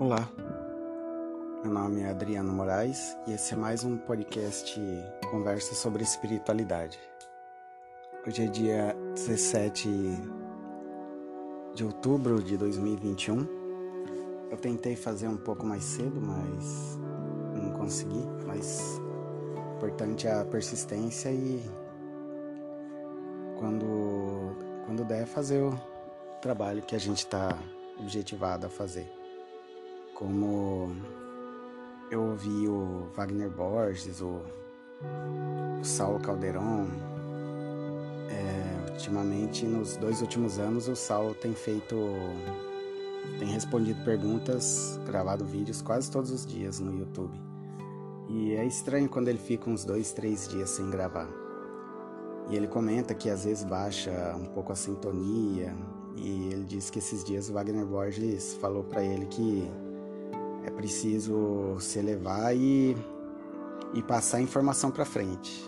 Olá, meu nome é Adriano Moraes e esse é mais um podcast Conversa sobre Espiritualidade. Hoje é dia 17 de outubro de 2021. Eu tentei fazer um pouco mais cedo, mas não consegui. Mas o importante é a persistência e quando, quando der, fazer o trabalho que a gente está objetivado a fazer. Como eu ouvi o Wagner Borges, o, o Saulo Calderon. É, ultimamente, nos dois últimos anos, o Saulo tem feito. tem respondido perguntas, gravado vídeos quase todos os dias no YouTube. E é estranho quando ele fica uns dois, três dias sem gravar. E ele comenta que às vezes baixa um pouco a sintonia. E ele diz que esses dias o Wagner Borges falou para ele que é preciso se elevar e, e passar a informação para frente.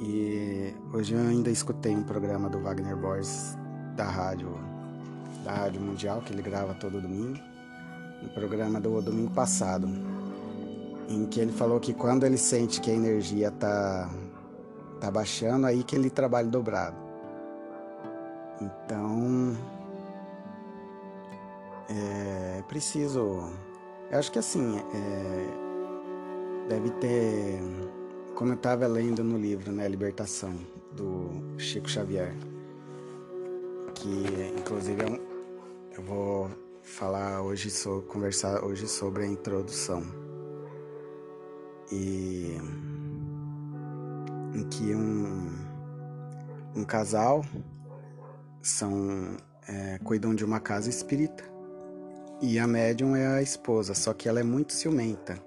E hoje eu ainda escutei um programa do Wagner Borges da rádio da Rádio Mundial que ele grava todo domingo, um programa do domingo passado, em que ele falou que quando ele sente que a energia tá tá baixando, aí que ele trabalha dobrado. Então, é preciso. Eu acho que assim, é, deve ter. Como eu estava lendo no livro, né, Libertação, do Chico Xavier, que inclusive é um, eu vou falar hoje, sobre, conversar hoje sobre a introdução. E em que um, um casal são é, cuidam de uma casa espírita e a médium é a esposa, só que ela é muito ciumenta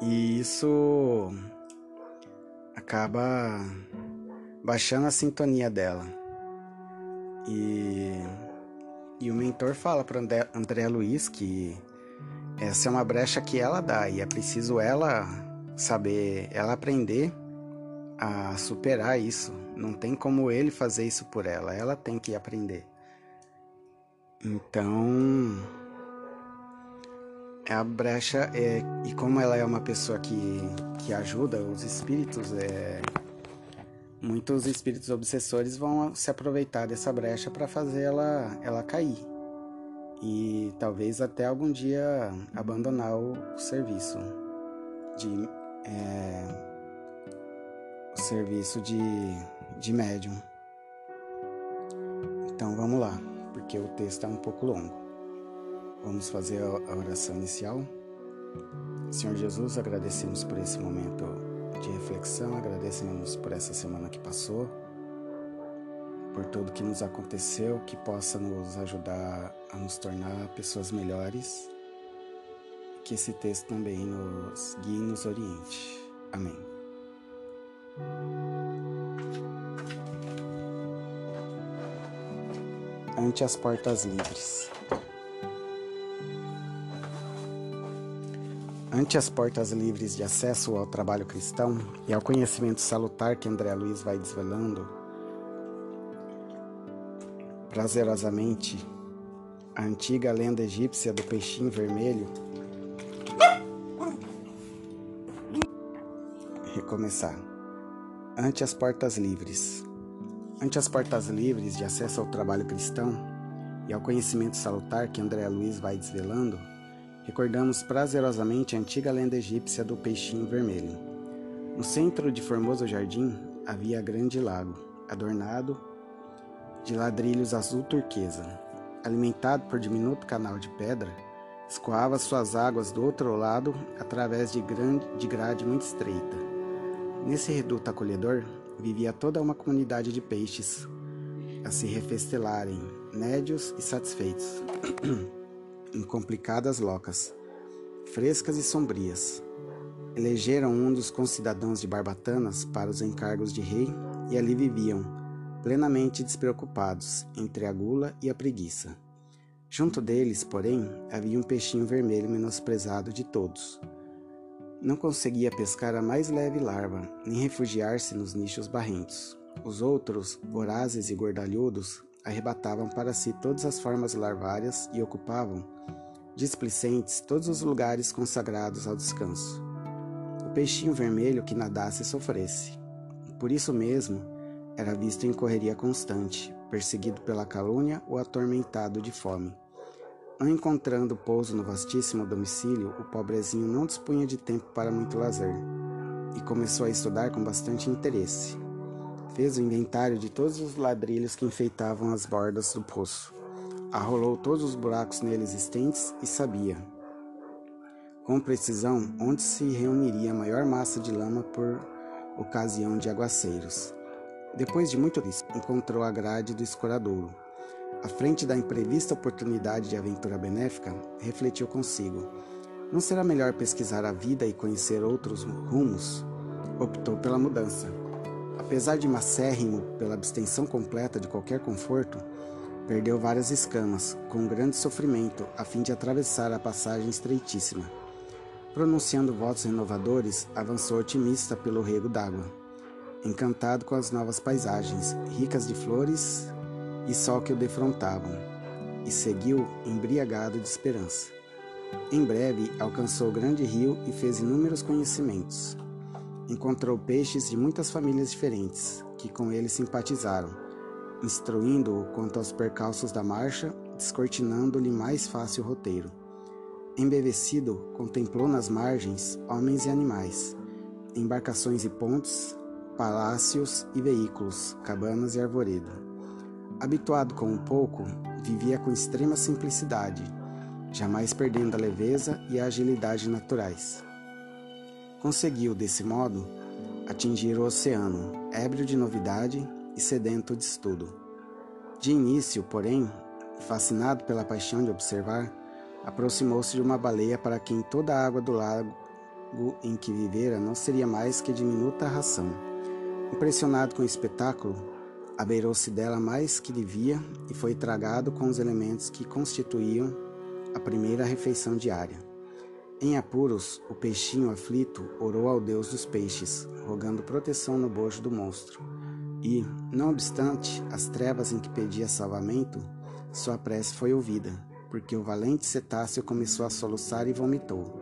e isso acaba baixando a sintonia dela e, e o mentor fala para André, André Luiz que essa é uma brecha que ela dá e é preciso ela saber, ela aprender a superar isso. Não tem como ele fazer isso por ela, ela tem que aprender. Então, a brecha é e como ela é uma pessoa que, que ajuda os espíritos, é, muitos espíritos obsessores vão se aproveitar dessa brecha para fazer ela, ela cair e talvez até algum dia abandonar o serviço de é, o serviço de, de médium. Então vamos lá, porque o texto é um pouco longo. Vamos fazer a oração inicial. Senhor Jesus, agradecemos por esse momento de reflexão, agradecemos por essa semana que passou, por tudo que nos aconteceu, que possa nos ajudar a nos tornar pessoas melhores, que esse texto também nos guie e nos oriente. Amém. Ante as portas livres. Ante as portas livres de acesso ao trabalho cristão e ao conhecimento salutar que André Luiz vai desvelando, prazerosamente, a antiga lenda egípcia do peixinho vermelho recomeçar ante as portas livres. Ante as portas livres de acesso ao trabalho cristão e ao conhecimento salutar que André Luiz vai desvelando, recordamos prazerosamente a antiga lenda egípcia do peixinho vermelho. No centro de formoso jardim havia grande lago, adornado de ladrilhos azul turquesa. Alimentado por diminuto canal de pedra, escoava suas águas do outro lado através de, grande, de grade muito estreita Nesse reduto acolhedor vivia toda uma comunidade de peixes a se refestelarem, nédios e satisfeitos, em complicadas locas, frescas e sombrias. Elegeram um dos concidadãos de Barbatanas para os encargos de rei e ali viviam, plenamente despreocupados, entre a gula e a preguiça. Junto deles, porém, havia um peixinho vermelho menosprezado de todos não conseguia pescar a mais leve larva, nem refugiar-se nos nichos barrentos. Os outros, vorazes e gordalhudos, arrebatavam para si todas as formas larvárias e ocupavam, displicentes todos os lugares consagrados ao descanso. O peixinho vermelho que nadasse sofresse. Por isso mesmo, era visto em correria constante, perseguido pela calúnia ou atormentado de fome. Encontrando pouso no vastíssimo domicílio, o pobrezinho não dispunha de tempo para muito lazer e começou a estudar com bastante interesse. Fez o inventário de todos os ladrilhos que enfeitavam as bordas do poço. Arrolou todos os buracos nele existentes e sabia, com precisão, onde se reuniria a maior massa de lama por ocasião de aguaceiros. Depois de muito isso, encontrou a grade do escoradouro à frente da imprevista oportunidade de aventura benéfica, refletiu consigo: não será melhor pesquisar a vida e conhecer outros rumos? Optou pela mudança. Apesar de macérrimo pela abstenção completa de qualquer conforto, perdeu várias escamas, com grande sofrimento, a fim de atravessar a passagem estreitíssima. Pronunciando votos renovadores, avançou otimista pelo rego d'água, encantado com as novas paisagens, ricas de flores e sol que o defrontavam, e seguiu embriagado de esperança. Em breve alcançou o grande rio e fez inúmeros conhecimentos. Encontrou peixes de muitas famílias diferentes, que com ele simpatizaram, instruindo-o quanto aos percalços da marcha, descortinando-lhe mais fácil roteiro. Embevecido, contemplou nas margens homens e animais, embarcações e pontes, palácios e veículos, cabanas e arvoredo. Habituado com um pouco, vivia com extrema simplicidade, jamais perdendo a leveza e a agilidade naturais. Conseguiu, desse modo, atingir o oceano, ébrio de novidade e sedento de estudo. De início, porém, fascinado pela paixão de observar, aproximou-se de uma baleia para quem toda a água do lago em que vivera não seria mais que diminuta ração. Impressionado com o espetáculo, abeirou-se dela mais que devia e foi tragado com os elementos que constituíam a primeira refeição diária. Em apuros, o peixinho aflito orou ao deus dos peixes, rogando proteção no bojo do monstro. E, não obstante as trevas em que pedia salvamento, sua prece foi ouvida, porque o valente cetáceo começou a soluçar e vomitou,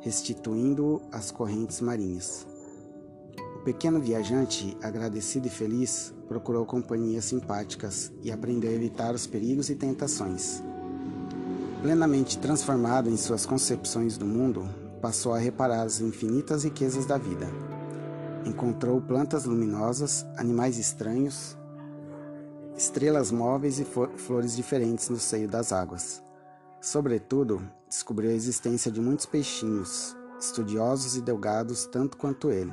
restituindo-o às correntes marinhas. Pequeno viajante, agradecido e feliz, procurou companhias simpáticas e aprendeu a evitar os perigos e tentações. Plenamente transformado em suas concepções do mundo, passou a reparar as infinitas riquezas da vida. Encontrou plantas luminosas, animais estranhos, estrelas móveis e flores diferentes no seio das águas. Sobretudo, descobriu a existência de muitos peixinhos, estudiosos e delgados tanto quanto ele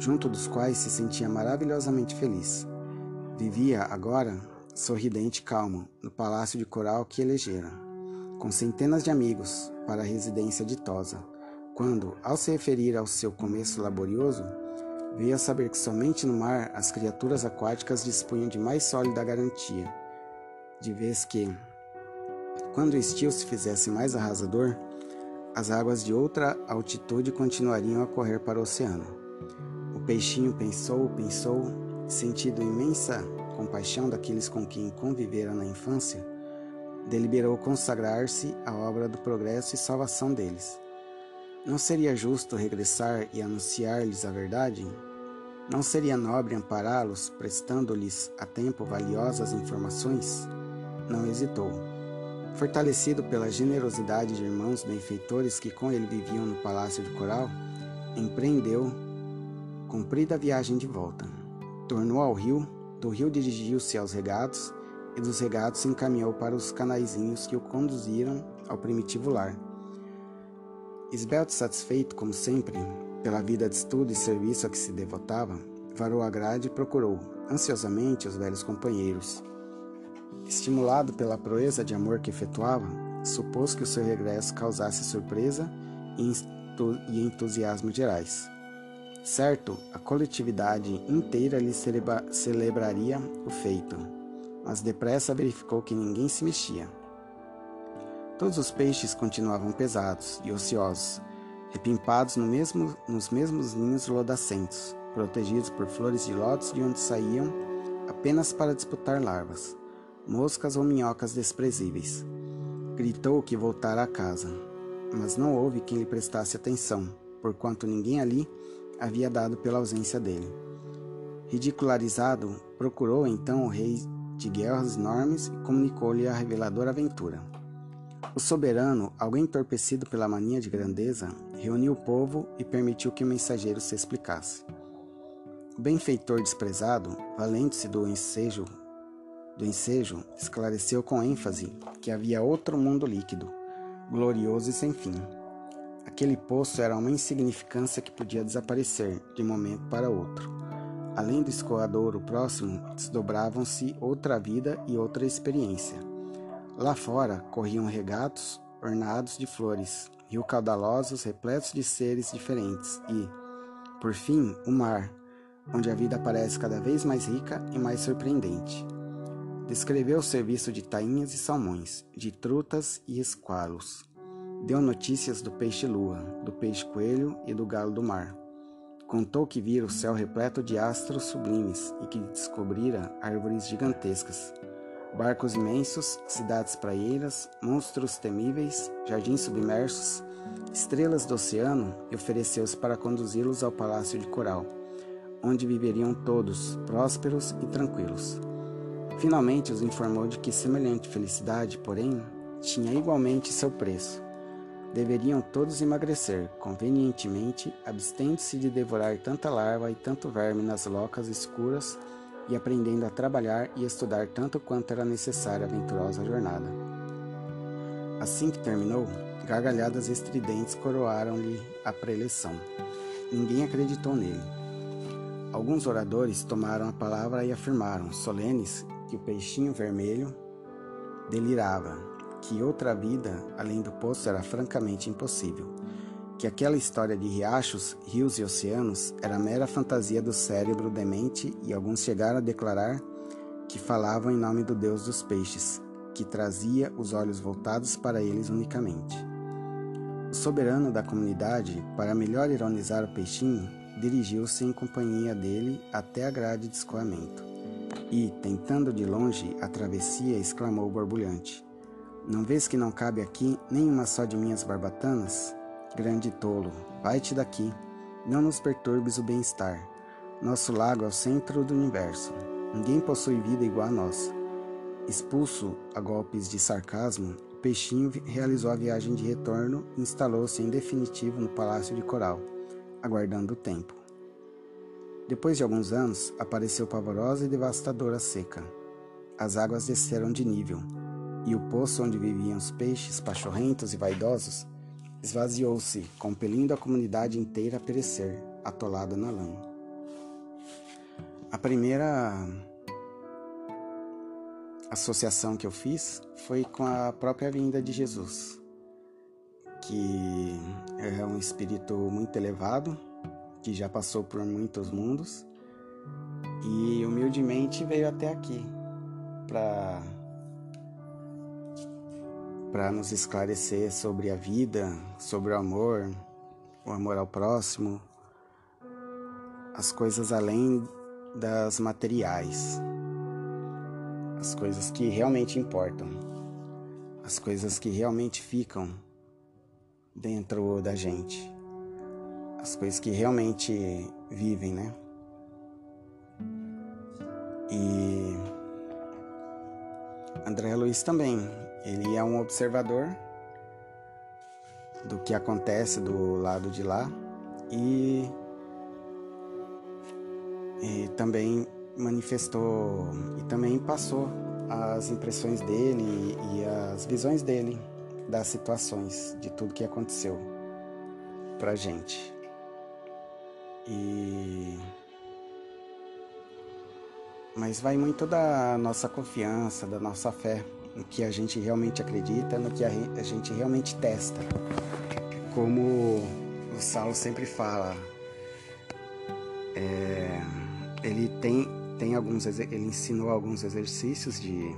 junto dos quais se sentia maravilhosamente feliz. Vivia agora, sorridente e calmo, no palácio de coral que elegera, com centenas de amigos, para a residência ditosa, quando, ao se referir ao seu começo laborioso, veio a saber que somente no mar as criaturas aquáticas dispunham de mais sólida garantia, de vez que, quando o estio se fizesse mais arrasador, as águas de outra altitude continuariam a correr para o oceano. O peixinho pensou, pensou, sentindo imensa compaixão daqueles com quem convivera na infância, deliberou consagrar-se à obra do progresso e salvação deles. Não seria justo regressar e anunciar-lhes a verdade? Não seria nobre ampará-los, prestando-lhes a tempo valiosas informações? Não hesitou. Fortalecido pela generosidade de irmãos benfeitores que com ele viviam no palácio de coral, empreendeu Cumprida a viagem de volta, tornou ao rio, do rio dirigiu-se aos regatos, e dos regatos se encaminhou para os canaizinhos que o conduziram ao primitivo lar. Esbelto satisfeito, como sempre, pela vida de estudo e serviço a que se devotava, varou a grade e procurou, ansiosamente, os velhos companheiros. Estimulado pela proeza de amor que efetuava, supôs que o seu regresso causasse surpresa e entusiasmo gerais. Certo, a coletividade inteira lhe celebra celebraria o feito, mas depressa verificou que ninguém se mexia. Todos os peixes continuavam pesados e ociosos, repimpados no mesmo, nos mesmos ninhos lodacentos, protegidos por flores de lótus de onde saíam apenas para disputar larvas, moscas ou minhocas desprezíveis. Gritou que voltara a casa, mas não houve quem lhe prestasse atenção, porquanto ninguém ali havia dado pela ausência dele. Ridicularizado, procurou então o rei de guerras enormes e comunicou-lhe a reveladora aventura. O soberano, algo entorpecido pela mania de grandeza, reuniu o povo e permitiu que o mensageiro se explicasse. O benfeitor desprezado, valendo-se do ensejo, do ensejo, esclareceu com ênfase que havia outro mundo líquido, glorioso e sem fim. Aquele poço era uma insignificância que podia desaparecer de um momento para outro. Além do escoadouro próximo, desdobravam-se outra vida e outra experiência. Lá fora corriam regatos ornados de flores, rios caudalosos repletos de seres diferentes e, por fim, o mar, onde a vida parece cada vez mais rica e mais surpreendente. Descreveu o serviço de tainhas e salmões, de trutas e esqualos. Deu notícias do peixe-lua, do peixe-coelho e do galo do mar. Contou que vira o céu repleto de astros sublimes e que descobrira árvores gigantescas, barcos imensos, cidades praieiras, monstros temíveis, jardins submersos, estrelas do oceano e ofereceu-se para conduzi-los ao palácio de coral, onde viveriam todos prósperos e tranquilos. Finalmente os informou de que semelhante felicidade, porém, tinha igualmente seu preço. Deveriam todos emagrecer, convenientemente, abstendo-se de devorar tanta larva e tanto verme nas locas escuras e aprendendo a trabalhar e estudar tanto quanto era necessária a aventurosa jornada. Assim que terminou, gargalhadas estridentes coroaram-lhe a preleção. Ninguém acreditou nele. Alguns oradores tomaram a palavra e afirmaram, solenes, que o peixinho vermelho delirava, que outra vida além do poço era francamente impossível que aquela história de riachos, rios e oceanos era mera fantasia do cérebro demente e alguns chegaram a declarar que falavam em nome do deus dos peixes, que trazia os olhos voltados para eles unicamente. O soberano da comunidade, para melhor ironizar o peixinho, dirigiu-se em companhia dele até a grade de escoamento e, tentando de longe a travessia, exclamou borbulhante: Não vês que não cabe aqui nenhuma só de minhas barbatanas? Grande tolo, vai-te daqui. Não nos perturbes o bem-estar. Nosso lago é o centro do universo. Ninguém possui vida igual a nossa. Expulso a golpes de sarcasmo, o peixinho realizou a viagem de retorno e instalou-se em definitivo no Palácio de Coral, aguardando o tempo. Depois de alguns anos, apareceu pavorosa e devastadora seca. As águas desceram de nível, e o poço onde viviam os peixes pachorrentos e vaidosos esvaziou-se, compelindo a comunidade inteira a perecer, atolada na lama. A primeira associação que eu fiz foi com a própria vinda de Jesus, que é um espírito muito elevado, que já passou por muitos mundos e humildemente veio até aqui para para nos esclarecer sobre a vida, sobre o amor, o amor ao próximo, as coisas além das materiais, as coisas que realmente importam, as coisas que realmente ficam dentro da gente, as coisas que realmente vivem, né? E André Luiz também ele é um observador do que acontece do lado de lá e, e também manifestou e também passou as impressões dele e as visões dele das situações, de tudo que aconteceu pra gente. E mas vai muito da nossa confiança, da nossa fé no que a gente realmente acredita, no que a gente realmente testa. Como o Saulo sempre fala, é, ele tem, tem alguns, ele ensinou alguns exercícios de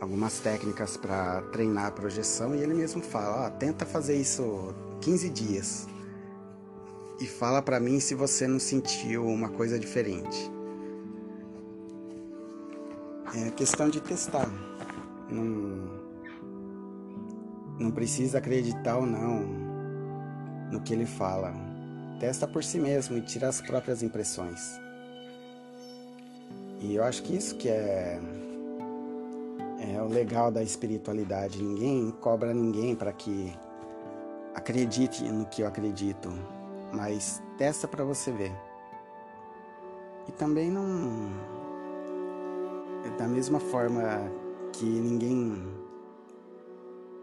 algumas técnicas para treinar a projeção e ele mesmo fala, ó, tenta fazer isso 15 dias e fala para mim se você não sentiu uma coisa diferente. É questão de testar. Não, não precisa acreditar ou não no que ele fala. Testa por si mesmo e tira as próprias impressões. E eu acho que isso que é é o legal da espiritualidade. Ninguém cobra ninguém para que acredite no que eu acredito, mas testa para você ver. E também não da mesma forma que ninguém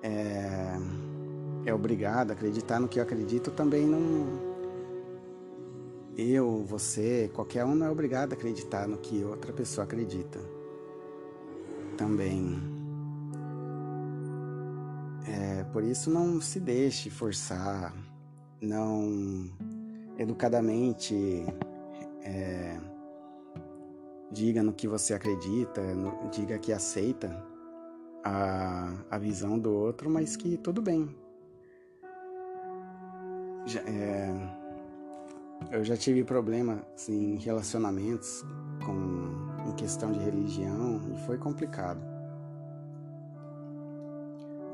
é, é obrigado a acreditar no que eu acredito, também não eu, você, qualquer um não é obrigado a acreditar no que outra pessoa acredita. Também. É, por isso não se deixe forçar, não educadamente é, diga no que você acredita, no, diga que aceita a, a visão do outro, mas que tudo bem. Já, é, eu já tive problemas assim, em relacionamentos com em questão de religião e foi complicado.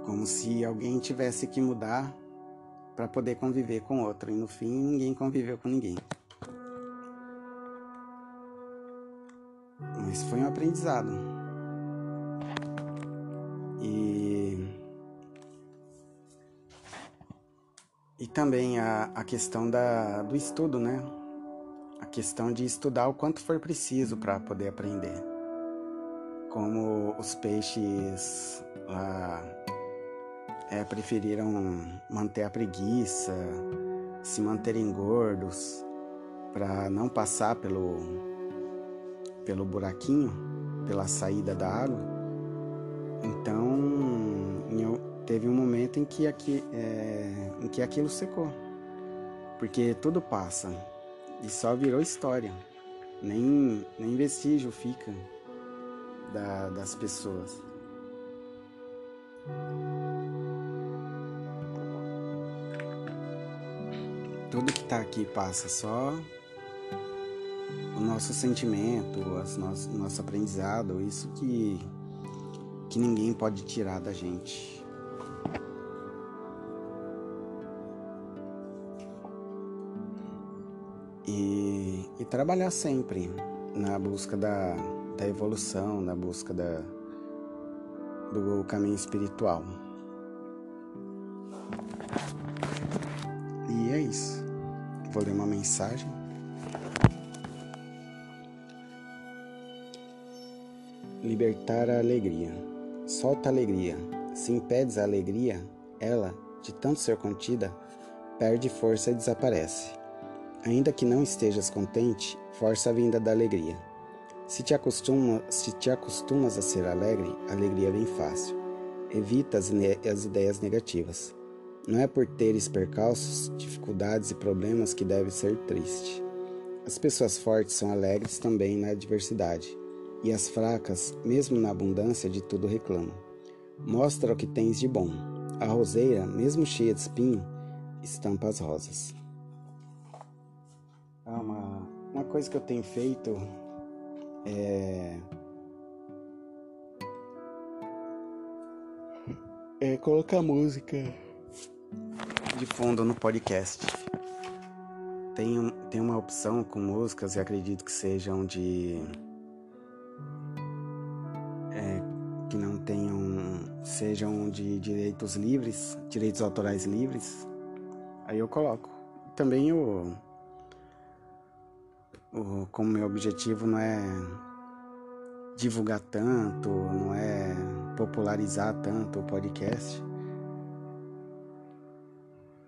Como se alguém tivesse que mudar para poder conviver com outro e no fim ninguém conviveu com ninguém. Mas foi um aprendizado. E e também a, a questão da, do estudo, né? A questão de estudar o quanto for preciso para poder aprender. Como os peixes lá é, preferiram manter a preguiça, se manterem gordos, para não passar pelo, pelo buraquinho, pela saída da água. Então, teve um momento em que, aqui, é, em que aquilo secou. Porque tudo passa e só virou história. Nem, nem vestígio fica da, das pessoas. Tudo que está aqui passa, só o nosso sentimento, o nosso, nosso aprendizado, isso que, que ninguém pode tirar da gente. E, e trabalhar sempre na busca da, da evolução, na busca da, do caminho espiritual. E é isso. Vou ler uma mensagem. Libertar a alegria. Solta a alegria. Se impedes a alegria, ela, de tanto ser contida, perde força e desaparece. Ainda que não estejas contente, força a vinda da alegria. Se te, acostuma, se te acostumas a ser alegre, a alegria vem fácil. Evita as, as ideias negativas. Não é por teres percalços, dificuldades e problemas que deve ser triste. As pessoas fortes são alegres também na adversidade e as fracas, mesmo na abundância, de tudo reclamam. Mostra o que tens de bom. A roseira, mesmo cheia de espinho, estampa as rosas. Ah, uma, uma coisa que eu tenho feito é. É colocar música de fundo no podcast. Tem, tem uma opção com músicas e acredito que sejam de sejam de direitos livres, direitos autorais livres, aí eu coloco. Também o, o como meu objetivo não é divulgar tanto, não é popularizar tanto o podcast.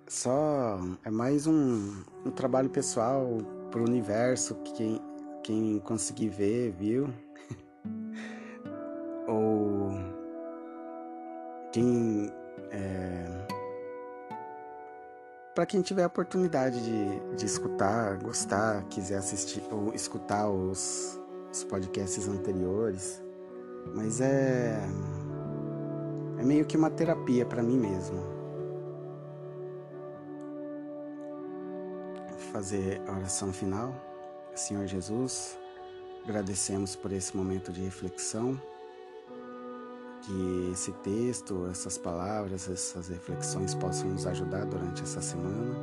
Só é mais um, um trabalho pessoal pro universo que quem, quem conseguir ver, viu? Quem é, para quem tiver a oportunidade de, de escutar, gostar, quiser assistir ou escutar os, os podcasts anteriores, mas é é meio que uma terapia para mim mesmo. Fazer a oração final. Senhor Jesus, agradecemos por esse momento de reflexão Que esse texto, essas palavras, essas reflexões possam nos ajudar durante essa semana.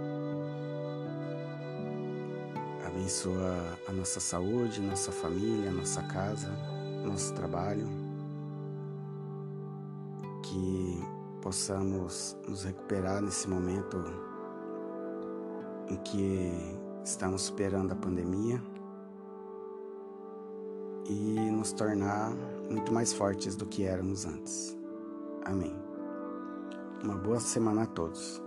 Abençoa a nossa saúde, nossa família, nossa casa, nosso trabalho. Que possamos nos recuperar nesse momento em que estamos superando a pandemia e nos tornar muito mais fortes do que éramos antes. Amém. Uma boa semana a todos.